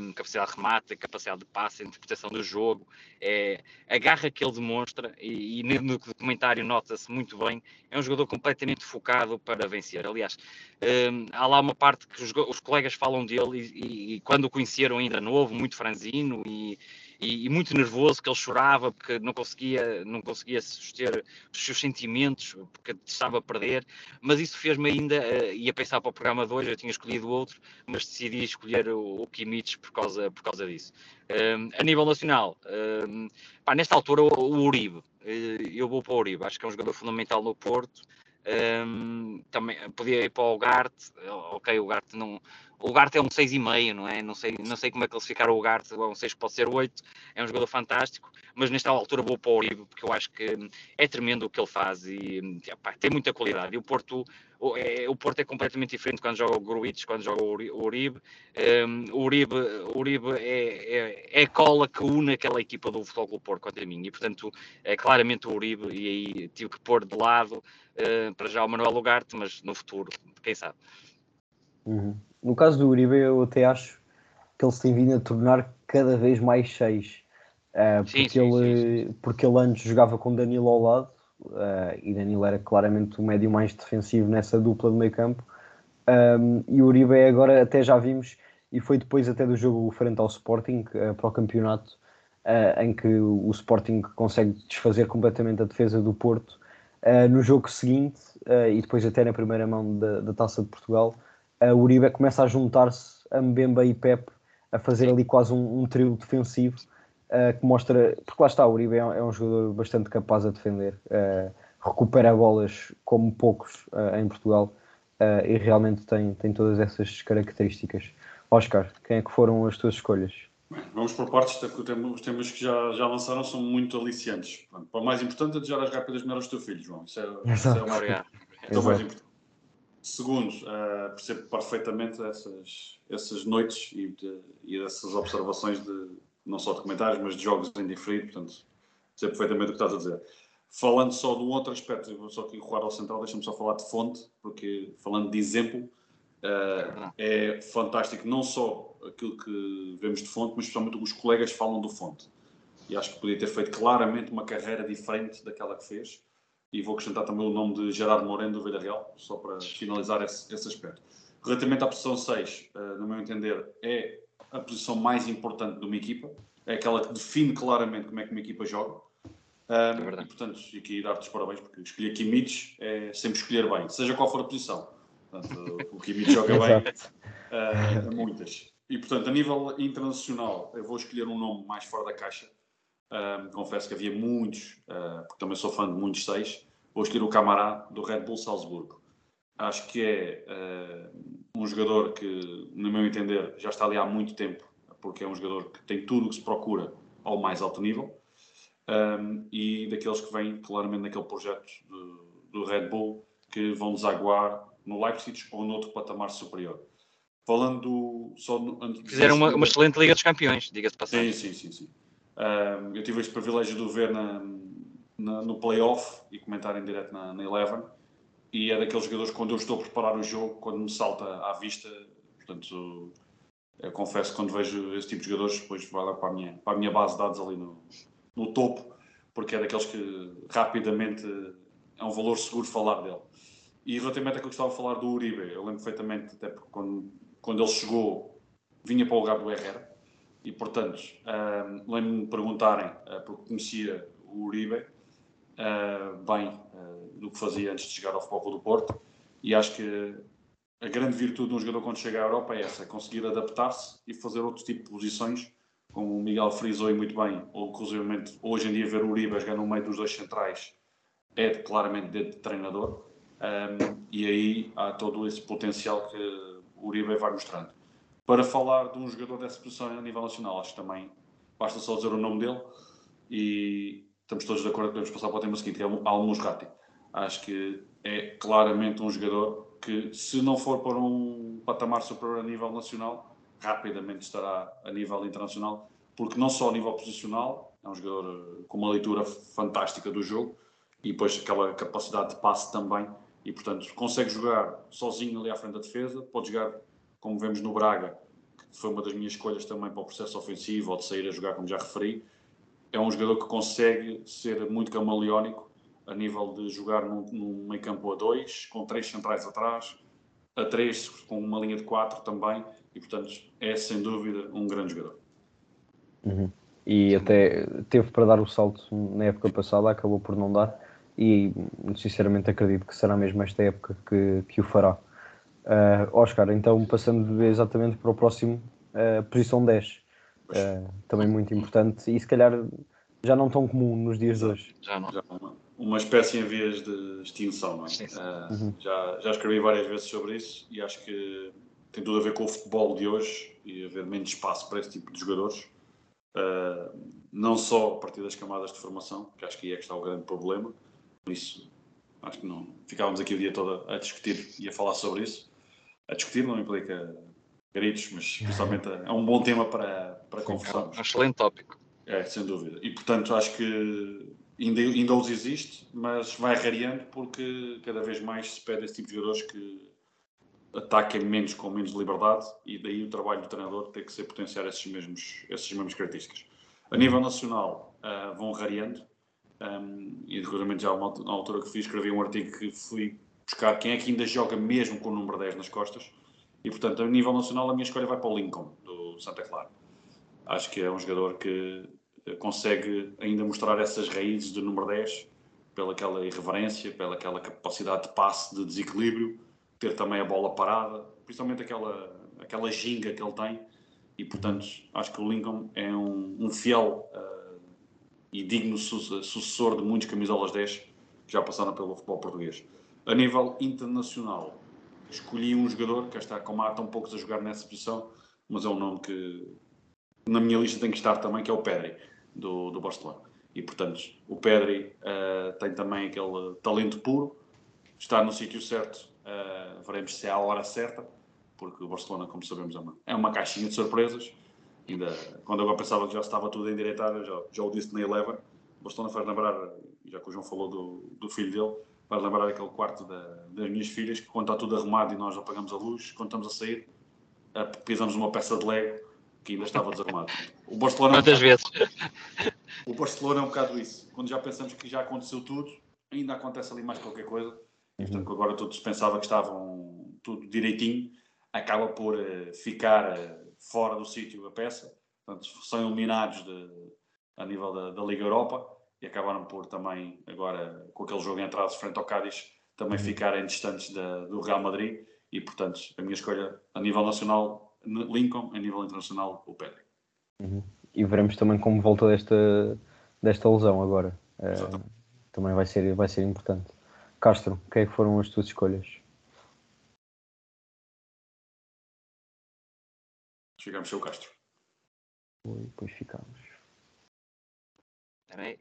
um, capacidade de remate, capacidade de passe, interpretação do jogo, é, a garra que ele demonstra, e, e no documentário nota-se muito bem, é um jogador completamente focado para vencer. Aliás, um, há lá uma parte que os, os colegas falam dele, e, e, e, quando o conheceram ainda novo, muito franzino, e, e, e, muito nervoso, que ele chorava porque não conseguia, não conseguia suster os seus sentimentos, porque estava a perder, mas isso fez-me ainda, uh, ia pensar para o programa 2, eu tinha escolhido outro, mas decidi escolher o, o Kimmich por causa, por causa disso. Uh, a nível nacional, uh, pá, nesta altura o, o Uribe, eh, eu vou para o Uribe, acho que é um jogador fundamental no Porto, um, também podia ir para o Garte, ok, o Garte não. O Garte é um 6,5, não é? Não sei, não sei como é classificar o Garte, é um 6 pode ser 8, é um jogador fantástico, mas nesta altura vou para o Uribe, porque eu acho que é tremendo o que ele faz e opa, tem muita qualidade. E o Porto, o, é, o Porto é completamente diferente quando joga o Gruitch, quando joga o Uribe. Um, o Uribe, o Uribe é, é, é, a cola que une aquela equipa do Futebol Clube Porto contra mim, e portanto é claramente o Uribe, e aí tive que pôr de lado uh, para já o Manuel Ugarte, mas no futuro, quem sabe. Uhum. No caso do Uribe, eu até acho que ele se tem vindo a tornar cada vez mais seis. Uh, porque, sim, ele, sim, sim. porque ele antes jogava com Danilo ao lado uh, e Danilo era claramente o médio mais defensivo nessa dupla de meio campo. Um, e o Uribe agora até já vimos, e foi depois até do jogo frente ao Sporting uh, para o campeonato, em que o Sporting consegue desfazer completamente a defesa do Porto Uh, no jogo seguinte, uh, e depois até na primeira mão da, da Taça de Portugal, uh, o Uribe começa a juntar-se a Mbemba e Pep a fazer ali quase um, um trio defensivo que mostra, porque lá está, o Uribe é, é um jogador bastante capaz a defender, recupera bolas como poucos em Portugal e realmente tem, tem todas essas características. Oscar, quem é que foram as tuas escolhas? Vamos por partes, os temas que já, já lançaram são muito aliciantes. Para o mais importante desejar as rápidas melhores aos teus filhos, João. Isso é, isso é o mais, é o mais importante. Segundo, uh, percebo perfeitamente essas, essas noites e, de, e essas observações de não só de comentários, mas de jogos em diferido, portanto, percebo perfeitamente o que estás a dizer. Falando só de um outro aspecto, vou só aqui rolar ao central, deixa-me só falar de fonte, porque falando de exemplo, uh, é fantástico não só aquilo que vemos de fonte, mas especialmente os colegas falam do fonte. E acho que podia ter feito claramente uma carreira diferente daquela que fez. E vou acrescentar também o nome de Gerardo Moreno do Villarreal, só para finalizar esse, esse aspecto. Relativamente à posição 6, uh, eh, no meu entender, é a posição mais importante de uma equipa, é aquela que define claramente como é que uma equipa joga. Um, é e, portanto, aqui dar-te os parabéns, porque escolher Kimmich é sempre escolher bem, seja qual for a posição. Portanto, o Kimmich joga bem uh, muitas. E, portanto, a nível internacional, eu vou escolher um nome mais fora da caixa. Um, confesso que havia muitos, uh, porque também sou fã de muitos seis. Vou escolher o Camará do Red Bull Salzburgo. Acho que é uh, um jogador que, no meu entender, já está ali há muito tempo, porque é um jogador que tem tudo o que se procura ao mais alto nível. um, e daqueles que vêm claramente naquele projeto do, do Red Bull que vão desaguar no Leipzig ou noutro patamar superior. Falando só no, Fizeram uma, uma, excelente Liga dos Campeões, diga-se passagem. Sim, sim, sim. sim. Eu tive este privilégio de o ver na, na, no playoff e comentar em direto na, na Eleven. E é daqueles jogadores quando eu estou a preparar o jogo, quando me salta à vista, portanto, eu confesso que quando vejo esse tipo de jogadores, depois vai lá para a minha, para a minha base de dados ali no, no topo, porque é daqueles que rapidamente é um valor seguro falar dele. E relativamente àquilo que estava a falar do Uribe, eu lembro perfeitamente, até porque quando, quando ele chegou, vinha para o lugar do Herrera, e portanto, lembro-me de perguntarem, uh, porque conhecia o Uribe uh, bem uh, do que fazia antes de chegar ao Futebol do Porto, e acho que a grande virtude de um jogador quando chega à Europa é essa, é conseguir adaptar-se e fazer outro tipo de posições como o Miguel frisou muito bem, ou inclusive hoje em dia ver o Uribe jogar no meio dos dois centrais é claramente de treinador, um, e aí há todo esse potencial que o Uribe vai mostrando. Para falar de um jogador dessa posição a nível nacional, acho que também basta só dizer o nome dele e estamos todos de acordo que podemos passar para o tema seguinte, é o Al-Musrati. Acho que é claramente um jogador que, se não for para um patamar superior a nível nacional, rapidamente estará a nível internacional, porque não só a nível posicional, é um jogador com uma leitura fantástica do jogo e depois aquela capacidade de passe também. E portanto, consegue jogar sozinho ali à frente da defesa, pode jogar, como vemos no Braga, que foi uma das minhas escolhas também para o processo ofensivo ou de sair a jogar, como já referi. É um jogador que consegue ser muito camaleónico a nível de jogar num, num meio campo a dois, com três centrais atrás, a três com uma linha de quatro também, e portanto é sem dúvida um grande jogador. Uhum. E até teve para dar o salto na época passada, acabou por não dar, e sinceramente acredito que será mesmo esta época que, que o fará. Uh, Oscar, então passando exatamente para o próximo, uh, posição 10, uh, ah, também muito importante e se calhar já não tão comum nos dias de hoje. Já não. Já uma, uma espécie em vias de extinção, não é? Uhum. já, já escrevi várias vezes sobre isso e acho que tem tudo a ver com o futebol de hoje e haver menos espaço para esse tipo de jogadores. Uh, não só a partir das camadas de formação, que acho que aí é que está o grande problema. Por isso, acho que não ficávamos aqui o dia todo a discutir e a falar sobre isso. A discutir não implica gritos, mas principalmente é um bom tema para, para conversarmos. É um excelente tópico. É, sem dúvida. E portanto, acho que ainda, ainda os existe, mas vai rareando porque cada vez mais se pede esse tipo de jogadores que ataquem menos com menos liberdade e daí o trabalho do treinador tem que ser potenciar esses mesmos, essas mesmas características. A nível nacional uh, vão rareando um, e seguramente já uma, na altura que fiz escrevi um artigo que fui buscar quem é que ainda joga mesmo com o número 10 nas costas e portanto a nível nacional a minha escolha vai para o Lincoln do Santa Clara. Acho que é um jogador que consegue ainda mostrar essas raízes do número 10 pela aquela irreverência, pela aquela capacidade de passe, de desequilíbrio ter também a bola parada, principalmente aquela, aquela ginga que ele tem. E, portanto, acho que o Lincoln é um, um fiel uh, e digno su sucessor de muitos camisolas 10 que já passaram pelo futebol português. A nível internacional, escolhi um jogador que está como há tão poucos a jogar nessa posição, mas é um nome que na minha lista tem que estar também, que é o Pedri, do, do Barcelona. E, portanto, o Pedri uh, tem também aquele talento puro, está no sítio certo Uh, veremos se é a hora certa, porque o Barcelona, como sabemos, é uma, é uma caixinha de surpresas. Ainda, quando eu pensava que já estava tudo endireitado, já, já o disse na Eleven. O Barcelona faz lembrar, já que o João falou do, do filho dele, faz lembrar aquele quarto da, das minhas filhas, que quando está tudo arrumado e nós apagamos a luz, quando estamos a sair, pisamos uma peça de Lego que ainda estava desarrumado. O Barcelona Quantas é um vezes? O Barcelona é um bocado isso. Quando já pensamos que já aconteceu tudo, ainda acontece ali mais qualquer coisa e portanto agora todos pensavam que estavam tudo direitinho, acaba por uh, ficar uh, fora do sítio a peça, portanto são eliminados de, a nível da, da, Liga Europa e acabaram por também agora com aquele jogo em atraso frente ao Cádiz também uhum. ficarem distantes da, do Real Madrid e portanto a minha escolha a nível nacional Lincoln, a nível internacional o Pedro. Uhum. E veremos também como volta desta, desta lesão agora. Uh, também vai ser, vai ser importante. Castro, quem é que foram as tuas escolhas? Ficamos sem o Castro. Oi, depois ficamos.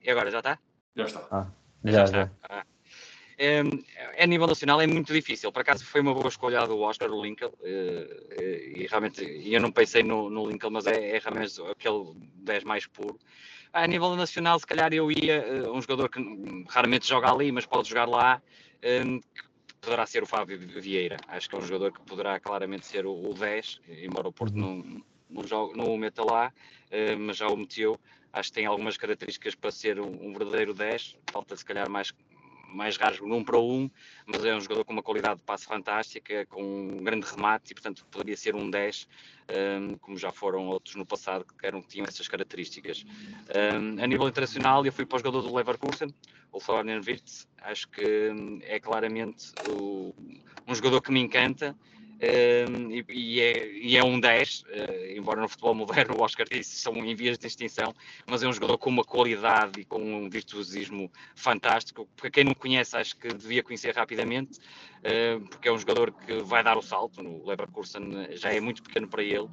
E agora já está? Já está. Ah, já, já. já. Ah. É, a nível nacional é muito difícil. Por acaso foi uma boa escolha do Oscar, o Lincoln, eh, eh, e realmente eu não pensei no, no Lincoln, mas é, é, realmente aquele 10 mais puro. A nível nacional, se calhar eu ia eh, um jogador que raramente joga ali, mas pode jogar lá, poderá ser o Fábio Vieira. Acho que é um jogador que poderá claramente ser o, o 10, embora o Porto não, não, não o meta lá, mas já o meteu. Acho que tem algumas características para ser um, um verdadeiro 10. Falta se calhar mais mais raros num para um, mas é um jogador com uma qualidade de passe fantástica, com um grande remate e, portanto, poderia ser um 10, um, como já foram outros no passado que, eram, tinham essas características. Um, a nível internacional, eu fui para o jogador do Leverkusen, o Florian Wirtz, acho que hum, é claramente o, um jogador que me encanta. E, e, é, e, é, um 10, uh, eh, embora no futebol moderno o Oscar disse são em vias de extinção, mas é um jogador com uma qualidade e com um virtuosismo fantástico. Para quem não conhece, acho que devia conhecer rapidamente, uh, porque é um jogador que vai dar o salto. No Leverkusen já é muito pequeno para ele.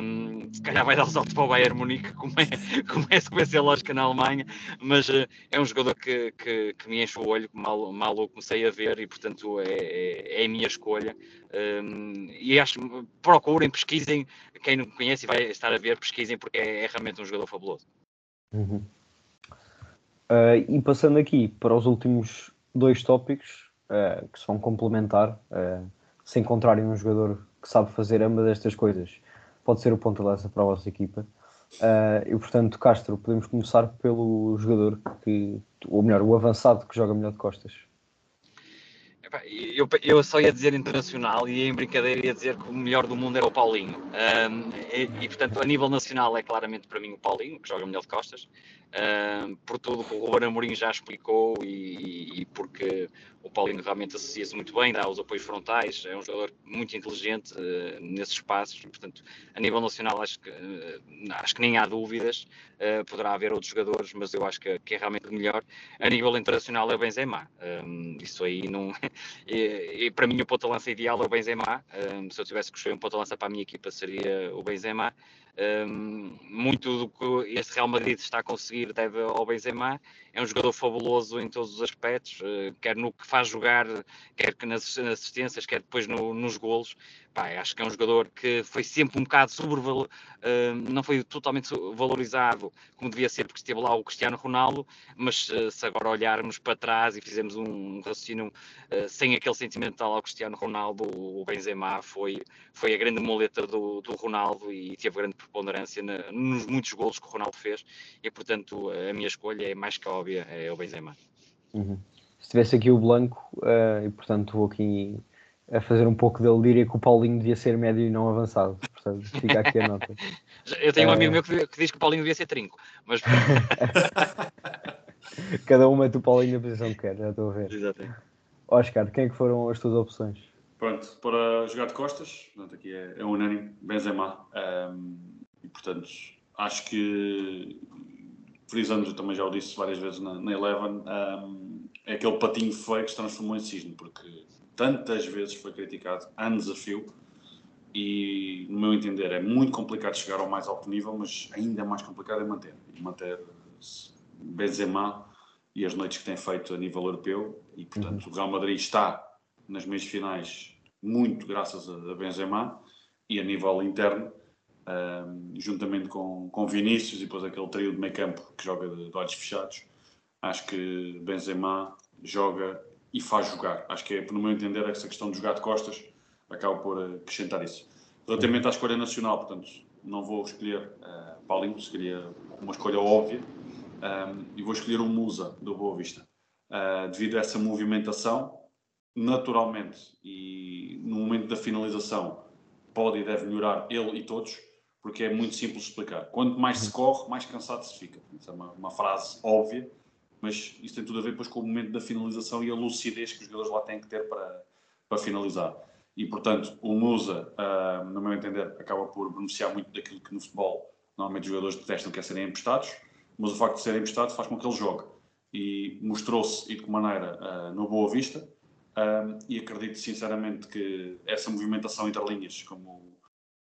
Um, se calhar vai dar o salto para o Bayern Munique, como é, como é sequência lógica na Alemanha, mas uh, é um jogador que, que, que, me enche o olho, mal, mal eu comecei a ver, e portanto é, é, é a minha escolha. E acho, procurem, pesquisem, quem não conhece vai estar a ver, pesquisem, porque é, é realmente um jogador fabuloso. Uhum. Uh, e passando aqui para os últimos dois tópicos uh, que se vão complementar, uh, se encontrarem um jogador que sabe fazer ambas estas coisas, pode ser o ponta lança para a vossa equipa. e portanto, Castro, podemos começar pelo jogador que, ou melhor, o avançado que joga melhor de costas. Eu, eu, só ia dizer internacional e em brincadeira ia dizer que o melhor do mundo era o Paulinho. Um, e, e, portanto, a nível nacional é claramente para mim o Paulinho, que joga melhor de costas por tudo que o Ruben Amorim já explicou e, e, porque o Paulino realmente associa-se muito bem, dá os apoios frontais, é um jogador muito inteligente uh, nesses espaços, portanto, a nível nacional acho que, uh, acho que nem há dúvidas, uh, poderá haver outros jogadores, mas eu acho que, que, é realmente o melhor. A nível internacional é o Benzema, um, isso aí não... e, e, para mim o ponta-lança ideal é o Benzema, um, se eu tivesse que escolher um ponta-lança para a minha equipa seria o Benzema, muito do que este Real Madrid está a conseguir deve ao Benzema. É um jogador fabuloso em todos os aspectos, uh, quer no que faz jogar, quer nas assistências, quer depois no, nos golos. Pá, acho que é um jogador que foi sempre um bocado sobrevalor, uh, não foi totalmente valorizado como devia ser, porque esteve lá o Cristiano Ronaldo, mas uh, se agora olharmos para trás e fizermos um raciocínio uh, sem aquele sentimental ao Cristiano Ronaldo, o Benzema foi, foi a grande moleta do, do Ronaldo e teve grande preponderância na, nos muitos golos que o Ronaldo fez, e portanto a minha escolha é mais que óbvia, é o Benzema. Uhum. Se tivesse aqui o Blanco, e portanto vou aqui a fazer um pouco dele, diria que o Paulinho devia ser médio e não avançado. Portanto, fica aqui a nota. Eu tenho um amigo meu que, diz que o Paulinho devia ser trinco, mas. Cada um mete o Paulinho na posição que quer, já estou a ver. Exatamente. Oscar, quem é que foram as tuas opções? Pronto, para jogar de costas, portanto, aqui é, é unânime, Benzema. Um, e portanto, acho que, frisando, também já o disse várias vezes na, na Eleven, um, é aquele patinho feio que se transformou em cisne, porque tantas vezes foi criticado, a fio, e, no meu entender, é muito complicado chegar ao mais alto nível, mas ainda mais complicado é manter. Manter Benzema e as noites que tem feito a nível europeu, e portanto uhum. o Real Madrid está nas meias finais muito graças a Benzema, e a nível interno, um, juntamente com, com Vinícius e depois aquele trio de meio campo que joga de, de olhos fechados, acho que Benzema joga e faz jogar. Acho que é, no meu entender, essa questão de jogar de costas acaba por acrescentar isso. Relativamente à escolha nacional, portanto, não vou escolher uh, Paulinho, seria uma escolha óbvia, um, ehm, e vou escolher o Musa do Boa Vista. Uh, devido a essa movimentação, naturalmente, e no momento da finalização, pode e deve melhorar ele e todos, porque é muito simples explicar. Quanto mais se corre, mais cansado se fica. Isso é uma, uma frase óbvia, mas isso tem tudo a ver depois com o momento da finalização e a lucidez que os jogadores lá têm que ter para, para finalizar. E, portanto, o Musa, uh, no meu entender, acaba por beneficiar muito daquilo que no futebol normalmente os jogadores detestam, que é serem emprestados, mas o facto de serem emprestados faz com que ele jogue. E mostrou-se, e de que maneira, uh, no Boa Vista, uh, e acredito sinceramente que essa movimentação entre linhas, como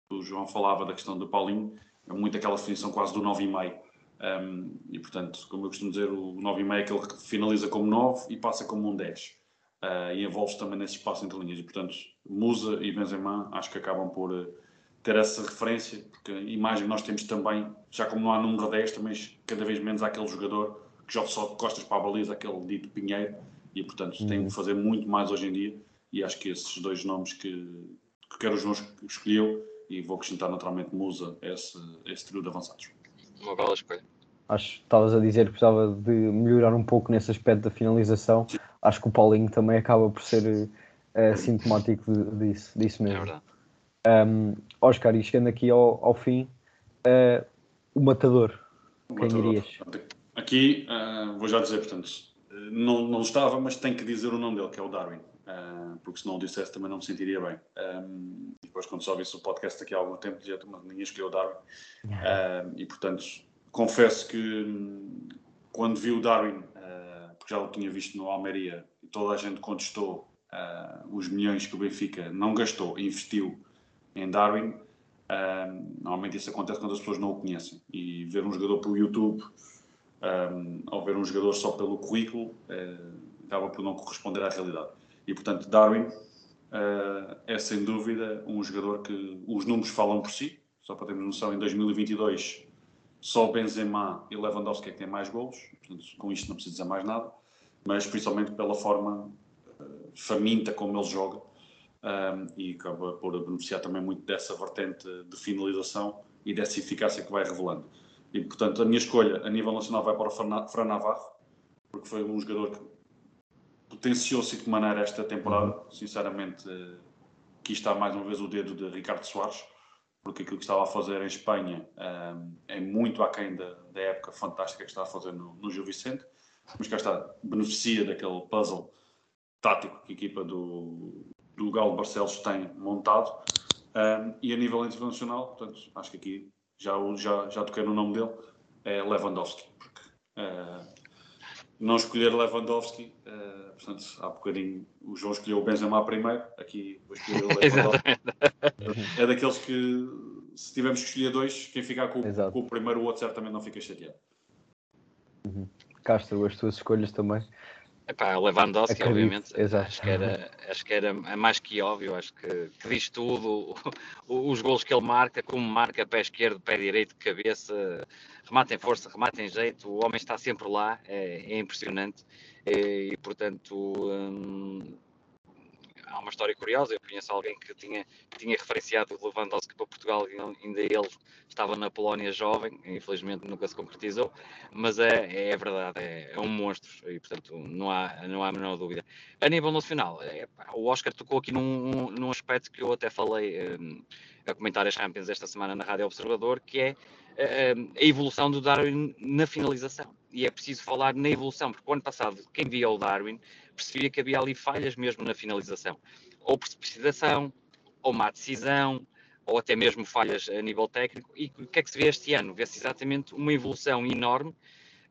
o João falava da questão do Paulinho, é muito aquela definição quase do 9,5 Um, e portanto, como eu costumo dizer, o 9,5 é aquele que finaliza como 9 e passa como um 10. Uh, e envolve-se também nesse espaço entre linhas. E portanto, Musa e Benzema acho que acabam por uh, ter essa referência, porque a imagem que nós temos também, já como não há número 10, também cada vez menos há aquele jogador que joga só de costas para a baliza, aquele dito Pinheiro, e portanto uhum. tem de fazer muito mais hoje em dia. E acho que esses dois nomes que, que quero os João escolheu, e vou acrescentar naturalmente Musa, esse, esse trio de avançados. Uma bela escolha. Acho que estavas a dizer que precisava de melhorar um pouco nesse aspecto da finalização. Sim. Acho que o Paulinho também acaba por ser uh, sintomático disso, disso mesmo. É verdade. Um, Oscar, e chegando aqui ao, ao fim, uh, o matador, o quem matador. dirias? Aqui, uh, vou já dizer, portanto, não, não estava, mas tenho que dizer o nome dele, que é o Darwin. Uh, porque se não o dissesse também não me sentiria bem. Um, depois, quando só visse o podcast daqui a algum tempo, dizia mas ninguém escolheu Darwin. Uh, e portanto, confesso que quando vi o Darwin, uh, porque já o tinha visto no Almeria, e toda a gente contestou os milhões que o Benfica não gastou, investiu em Darwin. normalmente isso acontece quando as pessoas não o conhecem. E ver um jogador pelo YouTube um, ou ver um jogador só pelo currículo acaba por não corresponder à realidade. E, portanto, Darwin uh, é sem dúvida um jogador que os números falam por si. Só para termos noção, em 2022 só Benzema e Lewandowski é que têm mais golos. Portanto, com isto não preciso dizer mais nada. Mas principalmente pela forma uh, faminta como ele joga. Um, e acaba por beneficiar também muito dessa vertente de finalização e dessa eficácia que vai revelando. E, portanto, a minha escolha a nível nacional vai para o Fran Navarro, porque foi um jogador que potenciou-se de maneira esta temporada. Uhum. Sinceramente, aqui está mais uma vez o dedo de Ricardo Soares, porque aquilo que estava a fazer em Espanha um, é muito aquém da, da época fantástica que está a fazer no, no Gil Vicente, mas cá está, beneficia daquele puzzle tático que a equipa do, do Galo Barcelos tem montado. Um, e a nível internacional, portanto, acho que aqui já, já, já toquei no nome dele, é Lewandowski, porque uh, não escolher Lewandowski, uh, portanto, há bocadinho o João escolheu o Benzema primeiro, aqui vou escolher o Lewandowski. é daqueles que, se tivermos que escolher dois, quem ficar com, com o primeiro, o outro certamente não fica chateado. Uhum. Castro, as tuas escolhas também. Epá, Lewandowski, Acredito, obviamente, exato. Acho, que era, acho que era mais que óbvio, acho que, que diz tudo, os gols que ele marca, como marca pé esquerdo, pé direito, cabeça, remata em força, remata em jeito, o homem está sempre lá, é, é impressionante, e, e portanto, hum, há uma história curiosa. Eu conheço alguém que tinha, tinha referenciado o Lewandowski para Portugal e ainda ele estava na Polónia jovem, infelizmente nunca se concretizou, mas é, é verdade, é, é, um monstro e portanto não há, não há a menor dúvida. A nível nacional, é, o Oscar tocou aqui num, num aspecto que eu até falei um, a comentar as Champions esta semana na Rádio Observador, que é hum, a evolução do Darwin na finalização. E é preciso falar na evolução, porque o ano passado, quem via o Darwin percebia que havia ali falhas mesmo na finalização. Ou precipitação, ou má decisão, ou até mesmo falhas a nível técnico. E o que é que se vê este ano? Vê-se exatamente uma evolução enorme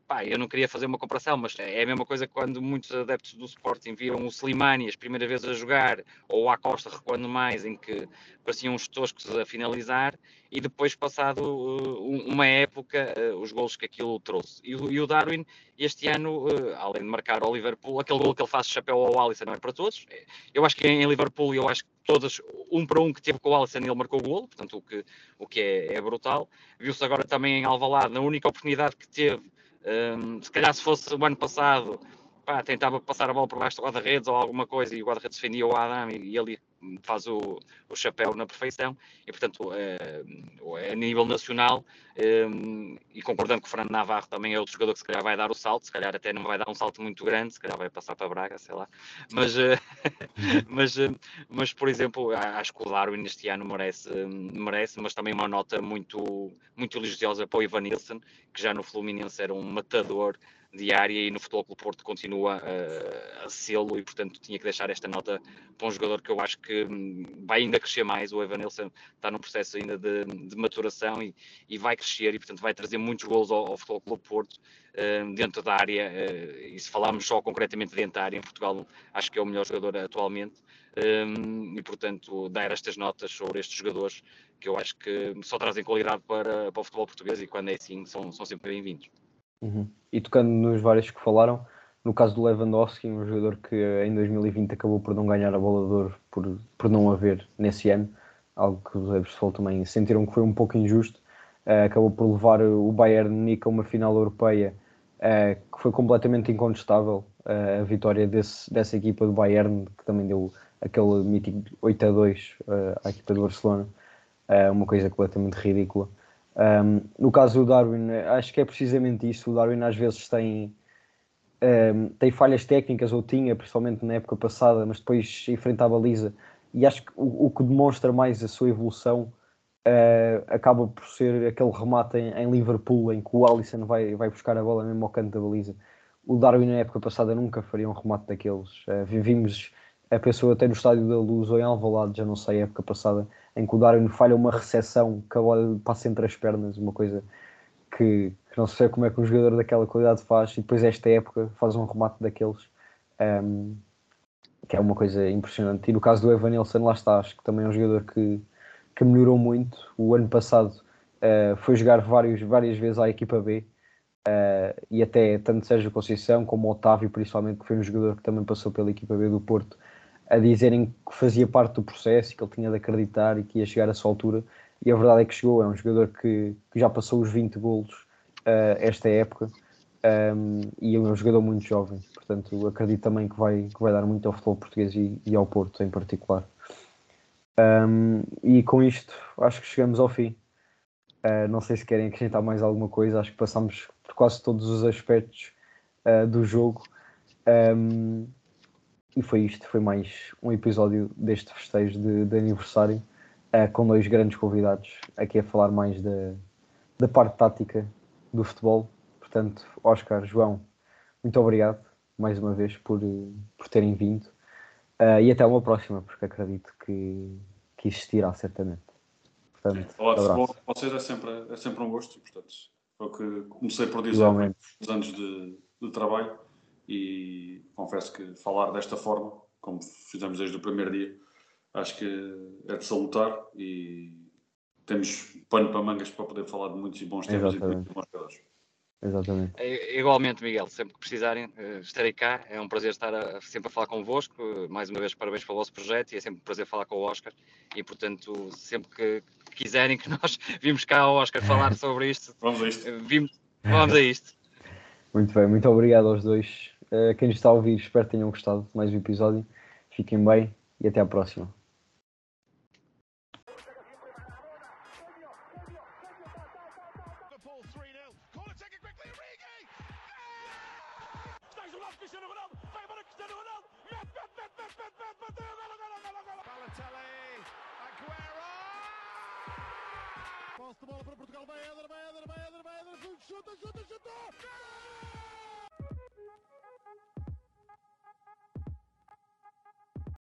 pá, eu não queria fazer uma comparação, mas é a mesma coisa quando muitos adeptos do Sporting viram o Slimani as primeiras vezes a jogar, ou o Acosta recuando mais, em que pareciam uns toscos a finalizar, e depois, passado uh, uma época, uh, os gols que aquilo trouxe. E, e, o Darwin, este ano, uh, além de marcar ao Liverpool, aquele gol que ele faz chapéu ao Alisson não é para todos. Eu acho que em Liverpool, eu acho que todas, um para um que teve com o Alisson, ele marcou o gol, portanto, o que, o que é, é brutal. Viu-se agora também em Alvalade, na única oportunidade que teve um, se calhar se fosse o ano passado, pá, tentava passar a bola por baixo do guarda-redes ou alguma coisa e o guarda-redes defendia o Adam e, e ele faz o, o chapéu na perfeição. E portanto é, a nível nacional é, e concordando que o Fernando Navarro também é outro jogador que se calhar vai dar o salto, se calhar até não vai dar um salto muito grande, se calhar vai passar para Braga, sei lá, mas, é, mas, mas por exemplo acho que o Darwin este ano merece, merece mas também uma nota muito, muito elogiosa para o Ivan Nilsson, que já no Fluminense era um matador diária e no Futebol Clube Porto continua uh, a sê-lo e, portanto, tinha que deixar esta nota para um jogador que eu acho que hum, vai ainda crescer mais. O Evanilson está num processo ainda de, de maturação e, e, vai crescer e, portanto, vai trazer muitos gols ao, ao Futebol Clube Porto uh, dentro da área. Uh, e se falarmos só concretamente dentro da área, em Portugal, acho que é o melhor jogador atualmente. Um, e, portanto, dar estas notas sobre estes jogadores que eu acho que só trazem qualidade para, para o futebol português e, quando é assim, são, são sempre bem-vindos. Uhum. E tocando nos vários que falaram, no caso do Lewandowski, um jogador que em 2020 acabou por não ganhar a bola de ouro por, por não haver nesse ano, algo que os Ebers também sentiram que foi um pouco injusto, uh, acabou por levar o Bayern Munique a uma final europeia uh, que foi completamente incontestável, uh, a vitória desse, dessa equipa do Bayern, que também deu aquele mítico 8 a 2 à equipa do Barcelona, uma coisa completamente ridícula. Um, no caso do Darwin, acho que é precisamente isso. O Darwin às vezes tem, um, tem falhas técnicas, ou tinha, principalmente na época passada, mas depois enfrenta a baliza. E acho que o, o que demonstra mais a sua evolução uh, acaba por ser aquele remate em, em, Liverpool, em que o Alisson vai, vai buscar a bola mesmo ao canto da baliza. O Darwin na época passada nunca faria um remate daqueles. Uh, a pessoa até no Estádio da Luz ou em Alvalade, já não sei, época passada, em que o Darwin falha uma recepção que a bola passa entre as pernas, uma coisa que, que, não sei como é que um jogador daquela qualidade faz, e depois esta época faz um remate daqueles, um, que é uma coisa impressionante. E no caso do Evan Nilsson, lá está, acho que também é um jogador que, que melhorou muito. O ano passado uh, foi jogar vários, várias vezes à equipa B, uh, e até tanto Sérgio Conceição como Otávio, principalmente, que foi um jogador que também passou pela equipa B do Porto, a dizerem que fazia parte do processo e que ele tinha de acreditar e que ia chegar a sua altura. E a verdade é que chegou. É um jogador que, que já passou os 20 golos uh, esta época um, e é um jogador muito jovem. Portanto, acredito também que vai, que vai dar muito ao futebol português e, e ao Porto em particular. Um, e com isto, acho que chegamos ao fim. Uh, não sei se querem acrescentar mais alguma coisa. Acho que passamos por quase todos os aspectos uh, do jogo. Um, e foi isto, foi mais um episódio deste festejo de, de aniversário, uh, com dois grandes convidados aqui a falar mais da, da parte tática do futebol. Portanto, Oscar, João, muito obrigado mais uma vez por, por terem vindo. Uh, e até uma próxima, porque acredito que, que existirá certamente. Portanto, Olá, vocês é sempre, é sempre um gosto, portanto, foi o que comecei por dizer nos anos de, de trabalho e confesso que falar desta forma, como fizemos desde o primeiro dia, acho que é de salutar e temos pano para mangas para poder falar de muitos e bons temas e de muitos bons jogadores. Exatamente. É, igualmente, Miguel, sempre que precisarem, eh, estarei cá. É um prazer estar a, sempre a falar convosco. Mais uma vez, parabéns pelo vosso projeto e é sempre um prazer falar com o Oscar. E, portanto, sempre que quiserem que nós vimos cá ao Oscar falar sobre isto, vamos a isto. Eh, vimos, vamos a isto. Muito bem, muito obrigado aos dois Uh, quem está a ouvir, espero que tenham gostado de mais um episódio. Fiquem bem e até à próxima. Bola para Portugal, vai vai vai vai chuta, chuta, chuta!